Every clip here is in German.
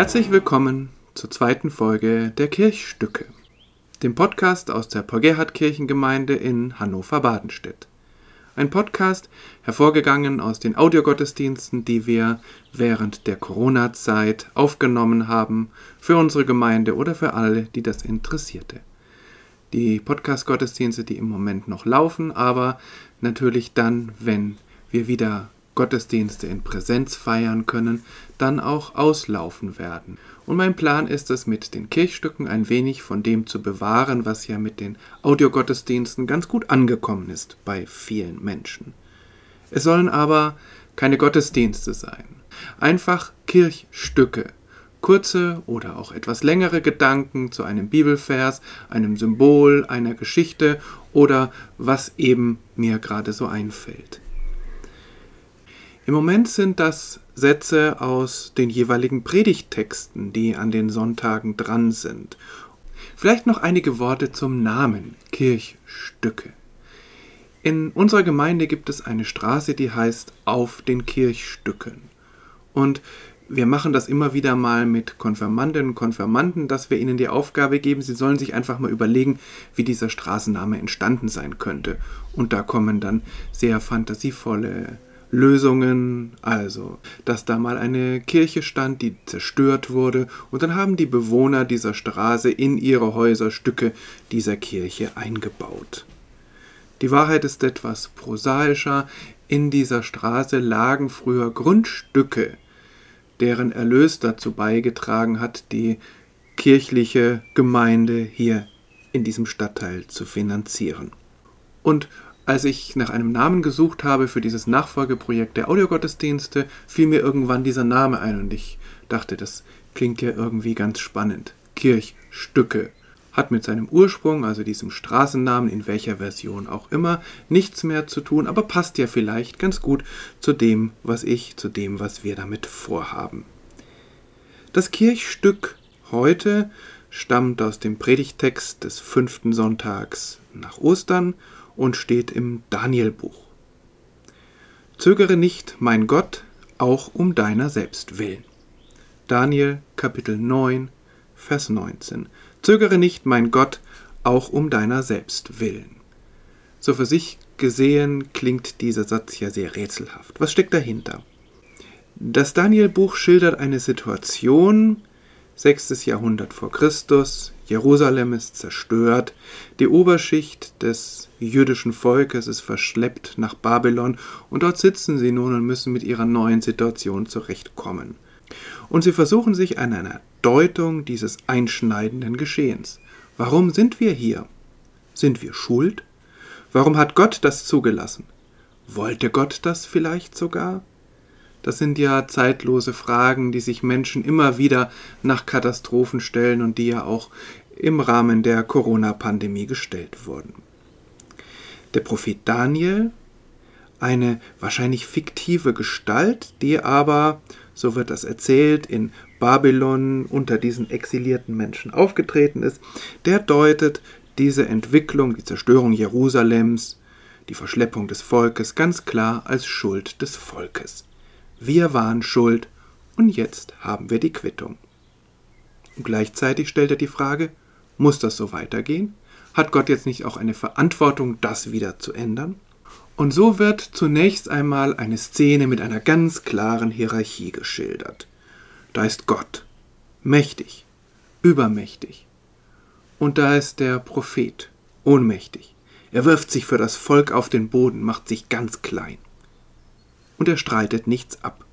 Herzlich willkommen zur zweiten Folge der Kirchstücke, dem Podcast aus der Paul-Gerhardt-Kirchengemeinde in Hannover-Badenstedt. Ein Podcast, hervorgegangen aus den Audiogottesdiensten, die wir während der Corona-Zeit aufgenommen haben, für unsere Gemeinde oder für alle, die das interessierte. Die Podcast-Gottesdienste, die im Moment noch laufen, aber natürlich dann, wenn wir wieder Gottesdienste in Präsenz feiern können, dann auch auslaufen werden. Und mein Plan ist es, mit den Kirchstücken ein wenig von dem zu bewahren, was ja mit den Audiogottesdiensten ganz gut angekommen ist bei vielen Menschen. Es sollen aber keine Gottesdienste sein, einfach Kirchstücke, kurze oder auch etwas längere Gedanken zu einem Bibelvers, einem Symbol, einer Geschichte oder was eben mir gerade so einfällt. Im Moment sind das Sätze aus den jeweiligen Predigttexten, die an den Sonntagen dran sind. Vielleicht noch einige Worte zum Namen Kirchstücke. In unserer Gemeinde gibt es eine Straße, die heißt Auf den Kirchstücken. Und wir machen das immer wieder mal mit Konfirmandinnen und Konfirmanden, dass wir ihnen die Aufgabe geben, sie sollen sich einfach mal überlegen, wie dieser Straßenname entstanden sein könnte. Und da kommen dann sehr fantasievolle Lösungen, also, dass da mal eine Kirche stand, die zerstört wurde, und dann haben die Bewohner dieser Straße in ihre Häuser Stücke dieser Kirche eingebaut. Die Wahrheit ist etwas prosaischer. In dieser Straße lagen früher Grundstücke, deren Erlös dazu beigetragen hat, die kirchliche Gemeinde hier in diesem Stadtteil zu finanzieren. Und als ich nach einem Namen gesucht habe für dieses Nachfolgeprojekt der Audiogottesdienste, fiel mir irgendwann dieser Name ein und ich dachte, das klingt ja irgendwie ganz spannend. Kirchstücke hat mit seinem Ursprung, also diesem Straßennamen, in welcher Version auch immer, nichts mehr zu tun, aber passt ja vielleicht ganz gut zu dem, was ich, zu dem, was wir damit vorhaben. Das Kirchstück heute stammt aus dem Predigtext des fünften Sonntags nach Ostern und steht im Danielbuch. Zögere nicht, mein Gott, auch um deiner selbst willen. Daniel Kapitel 9, Vers 19. Zögere nicht, mein Gott, auch um deiner selbst willen. So für sich gesehen klingt dieser Satz ja sehr rätselhaft. Was steckt dahinter? Das Danielbuch schildert eine Situation, 6. Jahrhundert vor Christus, Jerusalem ist zerstört, die Oberschicht des jüdischen Volkes ist verschleppt nach Babylon und dort sitzen sie nun und müssen mit ihrer neuen Situation zurechtkommen. Und sie versuchen sich an einer Deutung dieses einschneidenden Geschehens. Warum sind wir hier? Sind wir schuld? Warum hat Gott das zugelassen? Wollte Gott das vielleicht sogar? Das sind ja zeitlose Fragen, die sich Menschen immer wieder nach Katastrophen stellen und die ja auch im Rahmen der Corona-Pandemie gestellt wurden. Der Prophet Daniel, eine wahrscheinlich fiktive Gestalt, die aber, so wird das erzählt, in Babylon unter diesen exilierten Menschen aufgetreten ist, der deutet diese Entwicklung, die Zerstörung Jerusalems, die Verschleppung des Volkes ganz klar als Schuld des Volkes. Wir waren schuld und jetzt haben wir die Quittung. Und gleichzeitig stellt er die Frage, muss das so weitergehen? Hat Gott jetzt nicht auch eine Verantwortung, das wieder zu ändern? Und so wird zunächst einmal eine Szene mit einer ganz klaren Hierarchie geschildert. Da ist Gott, mächtig, übermächtig. Und da ist der Prophet, ohnmächtig. Er wirft sich für das Volk auf den Boden, macht sich ganz klein. Und er streitet nichts ab.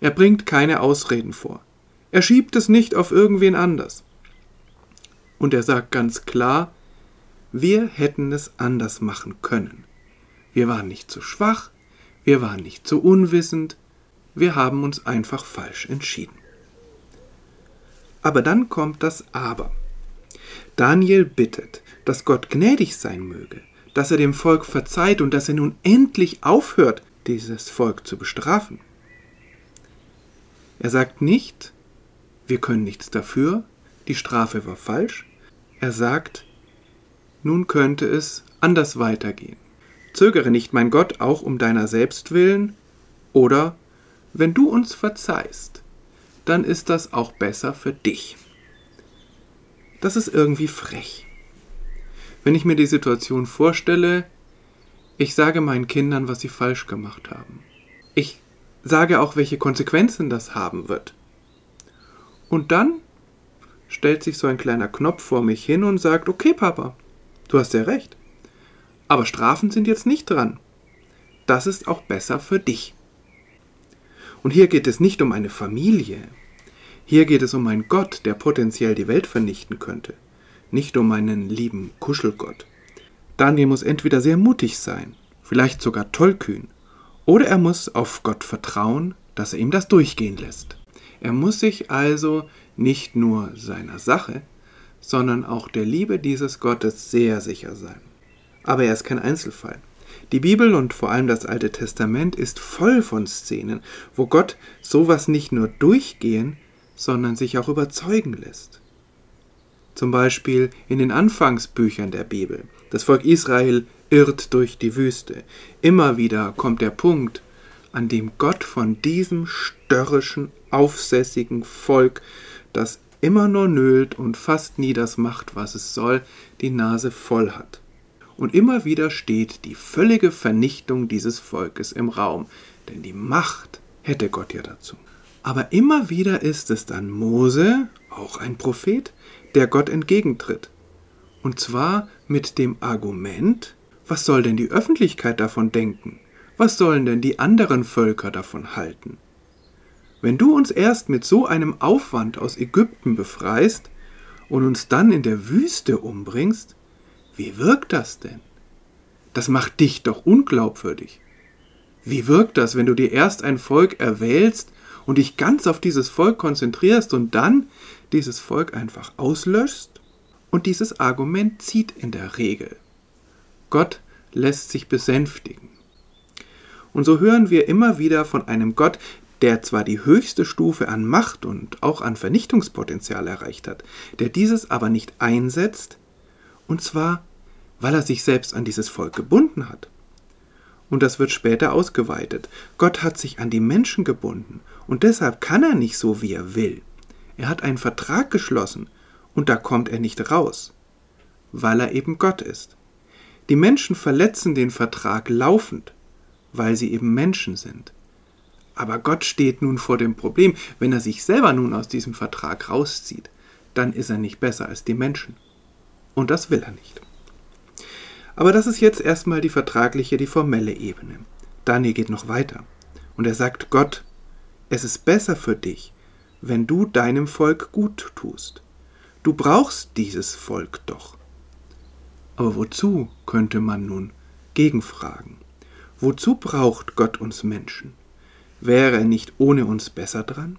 Er bringt keine Ausreden vor. Er schiebt es nicht auf irgendwen anders. Und er sagt ganz klar, wir hätten es anders machen können. Wir waren nicht zu schwach, wir waren nicht zu unwissend, wir haben uns einfach falsch entschieden. Aber dann kommt das Aber. Daniel bittet, dass Gott gnädig sein möge, dass er dem Volk verzeiht und dass er nun endlich aufhört, dieses Volk zu bestrafen. Er sagt nicht, wir können nichts dafür, die Strafe war falsch, er sagt, nun könnte es anders weitergehen. Zögere nicht, mein Gott, auch um deiner selbst willen, oder wenn du uns verzeihst, dann ist das auch besser für dich. Das ist irgendwie frech. Wenn ich mir die Situation vorstelle, ich sage meinen Kindern, was sie falsch gemacht haben. Ich sage auch, welche Konsequenzen das haben wird. Und dann stellt sich so ein kleiner Knopf vor mich hin und sagt, okay Papa, du hast ja recht. Aber Strafen sind jetzt nicht dran. Das ist auch besser für dich. Und hier geht es nicht um eine Familie. Hier geht es um einen Gott, der potenziell die Welt vernichten könnte. Nicht um einen lieben Kuschelgott. Daniel muss entweder sehr mutig sein, vielleicht sogar tollkühn, oder er muss auf Gott vertrauen, dass er ihm das durchgehen lässt. Er muss sich also nicht nur seiner Sache, sondern auch der Liebe dieses Gottes sehr sicher sein. Aber er ist kein Einzelfall. Die Bibel und vor allem das Alte Testament ist voll von Szenen, wo Gott sowas nicht nur durchgehen, sondern sich auch überzeugen lässt. Zum Beispiel in den Anfangsbüchern der Bibel. Das Volk Israel irrt durch die Wüste. Immer wieder kommt der Punkt, an dem Gott von diesem störrischen, aufsässigen Volk, das immer nur nölt und fast nie das macht, was es soll, die Nase voll hat. Und immer wieder steht die völlige Vernichtung dieses Volkes im Raum, denn die Macht hätte Gott ja dazu. Aber immer wieder ist es dann Mose, auch ein Prophet, der Gott entgegentritt. Und zwar mit dem Argument, was soll denn die Öffentlichkeit davon denken? Was sollen denn die anderen Völker davon halten? Wenn du uns erst mit so einem Aufwand aus Ägypten befreist und uns dann in der Wüste umbringst, wie wirkt das denn? Das macht dich doch unglaubwürdig. Wie wirkt das, wenn du dir erst ein Volk erwählst und dich ganz auf dieses Volk konzentrierst und dann dieses Volk einfach auslöschst? Und dieses Argument zieht in der Regel. Gott lässt sich besänftigen. Und so hören wir immer wieder von einem Gott, der zwar die höchste Stufe an Macht und auch an Vernichtungspotenzial erreicht hat, der dieses aber nicht einsetzt, und zwar, weil er sich selbst an dieses Volk gebunden hat. Und das wird später ausgeweitet. Gott hat sich an die Menschen gebunden und deshalb kann er nicht so, wie er will. Er hat einen Vertrag geschlossen und da kommt er nicht raus, weil er eben Gott ist. Die Menschen verletzen den Vertrag laufend, weil sie eben Menschen sind. Aber Gott steht nun vor dem Problem, wenn er sich selber nun aus diesem Vertrag rauszieht, dann ist er nicht besser als die Menschen. Und das will er nicht. Aber das ist jetzt erstmal die vertragliche, die formelle Ebene. Daniel geht noch weiter. Und er sagt Gott, es ist besser für dich, wenn du deinem Volk gut tust. Du brauchst dieses Volk doch. Aber wozu, könnte man nun gegenfragen. Wozu braucht Gott uns Menschen? Wäre er nicht ohne uns besser dran?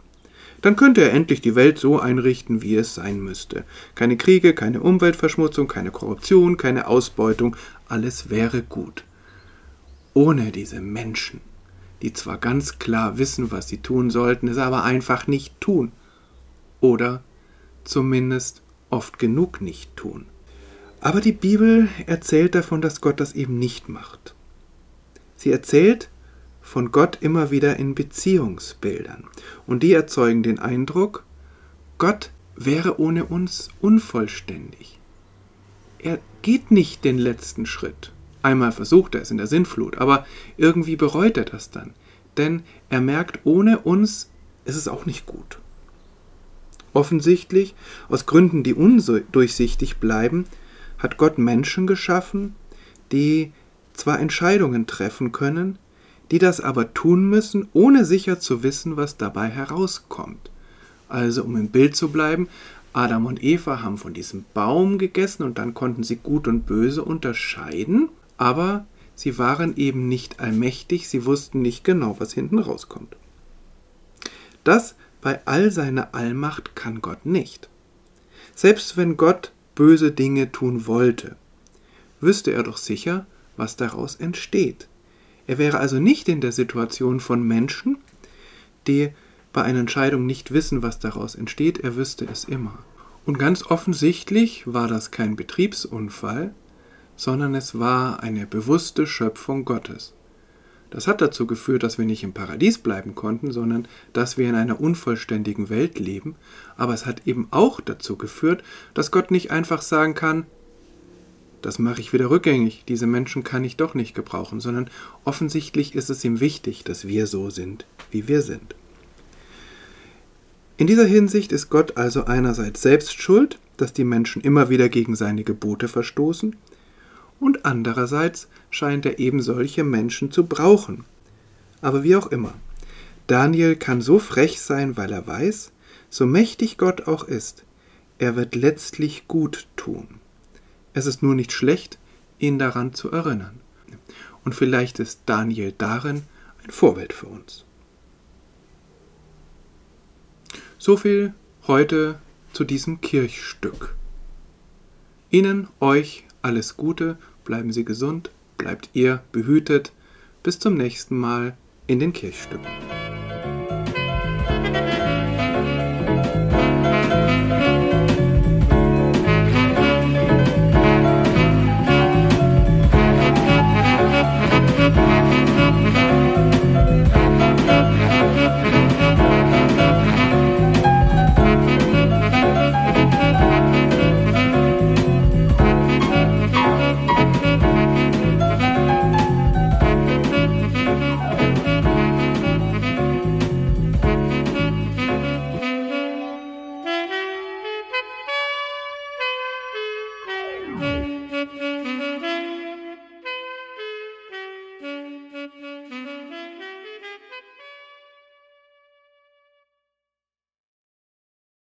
Dann könnte er endlich die Welt so einrichten, wie es sein müsste. Keine Kriege, keine Umweltverschmutzung, keine Korruption, keine Ausbeutung, alles wäre gut. Ohne diese Menschen die zwar ganz klar wissen, was sie tun sollten, es aber einfach nicht tun. Oder zumindest oft genug nicht tun. Aber die Bibel erzählt davon, dass Gott das eben nicht macht. Sie erzählt von Gott immer wieder in Beziehungsbildern. Und die erzeugen den Eindruck, Gott wäre ohne uns unvollständig. Er geht nicht den letzten Schritt. Einmal versucht er es in der Sinnflut, aber irgendwie bereut er das dann. Denn er merkt, ohne uns ist es auch nicht gut. Offensichtlich, aus Gründen, die undurchsichtig bleiben, hat Gott Menschen geschaffen, die zwar Entscheidungen treffen können, die das aber tun müssen, ohne sicher zu wissen, was dabei herauskommt. Also, um im Bild zu bleiben, Adam und Eva haben von diesem Baum gegessen und dann konnten sie Gut und Böse unterscheiden aber sie waren eben nicht allmächtig, sie wussten nicht genau, was hinten rauskommt. Das bei all seiner Allmacht kann Gott nicht. Selbst wenn Gott böse Dinge tun wollte, wüsste er doch sicher, was daraus entsteht. Er wäre also nicht in der Situation von Menschen, die bei einer Entscheidung nicht wissen, was daraus entsteht, er wüsste es immer. Und ganz offensichtlich war das kein Betriebsunfall, sondern es war eine bewusste Schöpfung Gottes. Das hat dazu geführt, dass wir nicht im Paradies bleiben konnten, sondern dass wir in einer unvollständigen Welt leben. Aber es hat eben auch dazu geführt, dass Gott nicht einfach sagen kann, das mache ich wieder rückgängig, diese Menschen kann ich doch nicht gebrauchen, sondern offensichtlich ist es ihm wichtig, dass wir so sind, wie wir sind. In dieser Hinsicht ist Gott also einerseits selbst schuld, dass die Menschen immer wieder gegen seine Gebote verstoßen, und andererseits scheint er eben solche Menschen zu brauchen. Aber wie auch immer, Daniel kann so frech sein, weil er weiß, so mächtig Gott auch ist, er wird letztlich gut tun. Es ist nur nicht schlecht, ihn daran zu erinnern. Und vielleicht ist Daniel darin ein Vorbild für uns. So viel heute zu diesem Kirchstück. Ihnen, euch alles Gute, bleiben Sie gesund, bleibt ihr behütet. Bis zum nächsten Mal in den Kirchstücken.